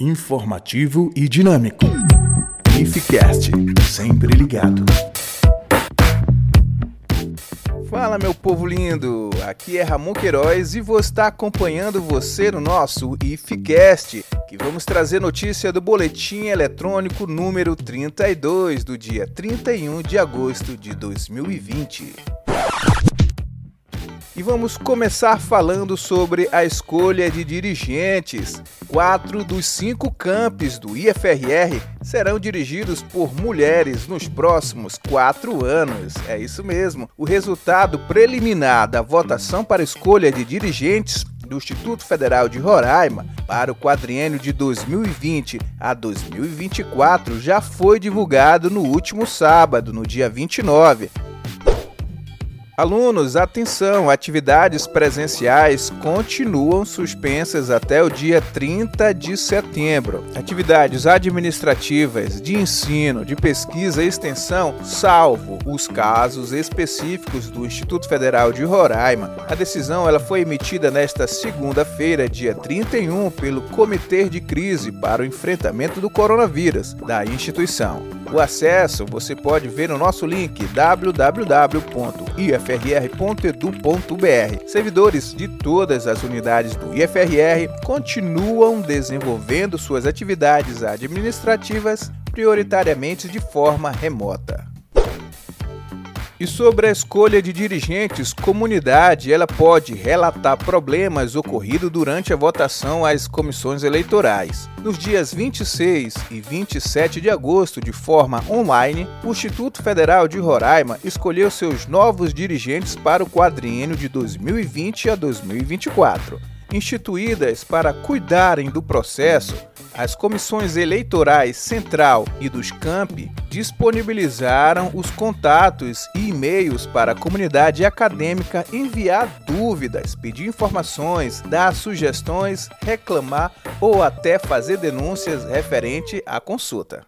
informativo e dinâmico. IFCast, sempre ligado. Fala meu povo lindo, aqui é Ramon Queiroz e vou estar acompanhando você no nosso IFCast, que vamos trazer notícia do boletim eletrônico número 32 do dia 31 de agosto de 2020. E vamos começar falando sobre a escolha de dirigentes. Quatro dos cinco campos do IFRR serão dirigidos por mulheres nos próximos quatro anos. É isso mesmo. O resultado preliminar da votação para escolha de dirigentes do Instituto Federal de Roraima para o quadriênio de 2020 a 2024 já foi divulgado no último sábado, no dia 29. Alunos, atenção! Atividades presenciais continuam suspensas até o dia 30 de setembro. Atividades administrativas, de ensino, de pesquisa e extensão, salvo os casos específicos do Instituto Federal de Roraima. A decisão ela foi emitida nesta segunda-feira, dia 31, pelo Comitê de Crise para o Enfrentamento do Coronavírus da instituição. O acesso você pode ver no nosso link www.ifrr.edu.br. Servidores de todas as unidades do IFRR continuam desenvolvendo suas atividades administrativas prioritariamente de forma remota. E sobre a escolha de dirigentes, comunidade ela pode relatar problemas ocorridos durante a votação às comissões eleitorais. Nos dias 26 e 27 de agosto, de forma online, o Instituto Federal de Roraima escolheu seus novos dirigentes para o quadriênio de 2020 a 2024. Instituídas para cuidarem do processo, as comissões eleitorais central e dos campi disponibilizaram os contatos e e-mails para a comunidade acadêmica enviar dúvidas, pedir informações, dar sugestões, reclamar ou até fazer denúncias referente à consulta.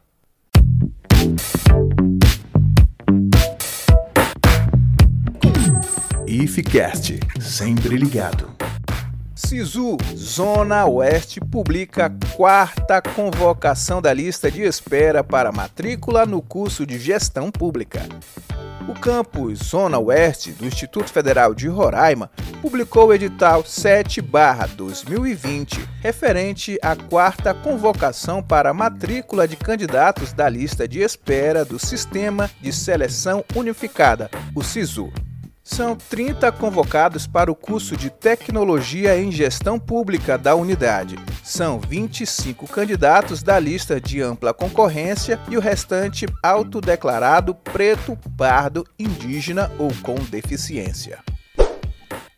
IFCast, sempre ligado. SISU Zona Oeste publica quarta convocação da lista de espera para matrícula no curso de Gestão Pública. O campus Zona Oeste do Instituto Federal de Roraima publicou o edital 7/2020, referente à quarta convocação para matrícula de candidatos da lista de espera do Sistema de Seleção Unificada, o SISU. São 30 convocados para o curso de Tecnologia em Gestão Pública da unidade. São 25 candidatos da lista de ampla concorrência e o restante autodeclarado preto, pardo, indígena ou com deficiência.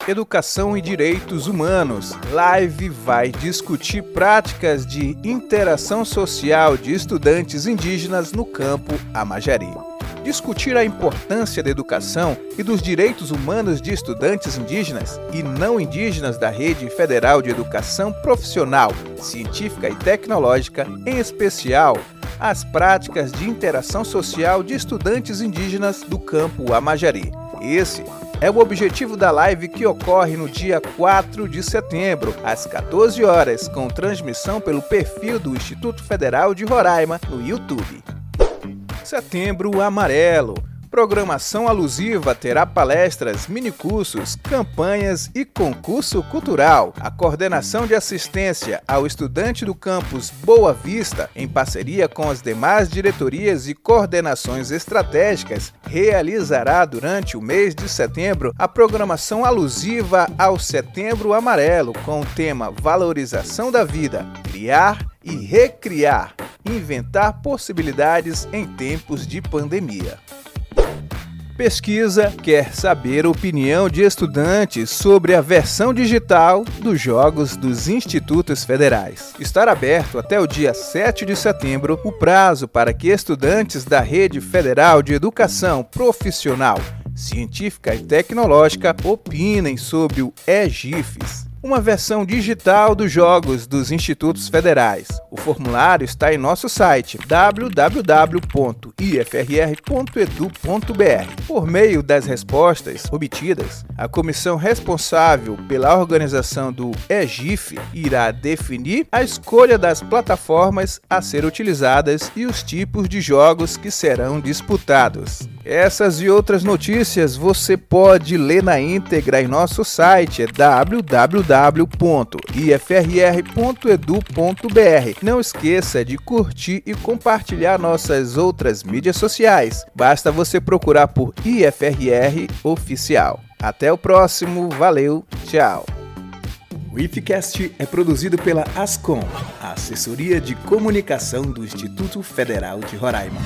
Educação e Direitos Humanos. Live vai discutir práticas de interação social de estudantes indígenas no campo Amajari discutir a importância da educação e dos direitos humanos de estudantes indígenas e não indígenas da Rede Federal de Educação Profissional, Científica e Tecnológica, em especial as práticas de interação social de estudantes indígenas do campo Amajari. Esse é o objetivo da live que ocorre no dia 4 de setembro, às 14 horas, com transmissão pelo perfil do Instituto Federal de Roraima no YouTube. Setembro Amarelo. Programação alusiva terá palestras, minicursos, campanhas e concurso cultural. A coordenação de assistência ao estudante do campus Boa Vista, em parceria com as demais diretorias e coordenações estratégicas, realizará durante o mês de setembro a programação alusiva ao Setembro Amarelo, com o tema Valorização da Vida, Criar e Recriar inventar possibilidades em tempos de pandemia. Pesquisa quer saber a opinião de estudantes sobre a versão digital dos jogos dos institutos federais. Estará aberto até o dia 7 de setembro o prazo para que estudantes da Rede Federal de Educação Profissional, Científica e Tecnológica opinem sobre o EGIFES uma versão digital dos jogos dos institutos federais. O formulário está em nosso site www.ifrr.edu.br. Por meio das respostas obtidas, a comissão responsável pela organização do EGIF irá definir a escolha das plataformas a ser utilizadas e os tipos de jogos que serão disputados. Essas e outras notícias você pode ler na íntegra em nosso site é www.ifrr.edu.br. Não esqueça de curtir e compartilhar nossas outras mídias sociais. Basta você procurar por IFRR Oficial. Até o próximo, valeu, tchau. O IFCast é produzido pela Ascom, a Assessoria de Comunicação do Instituto Federal de Roraima.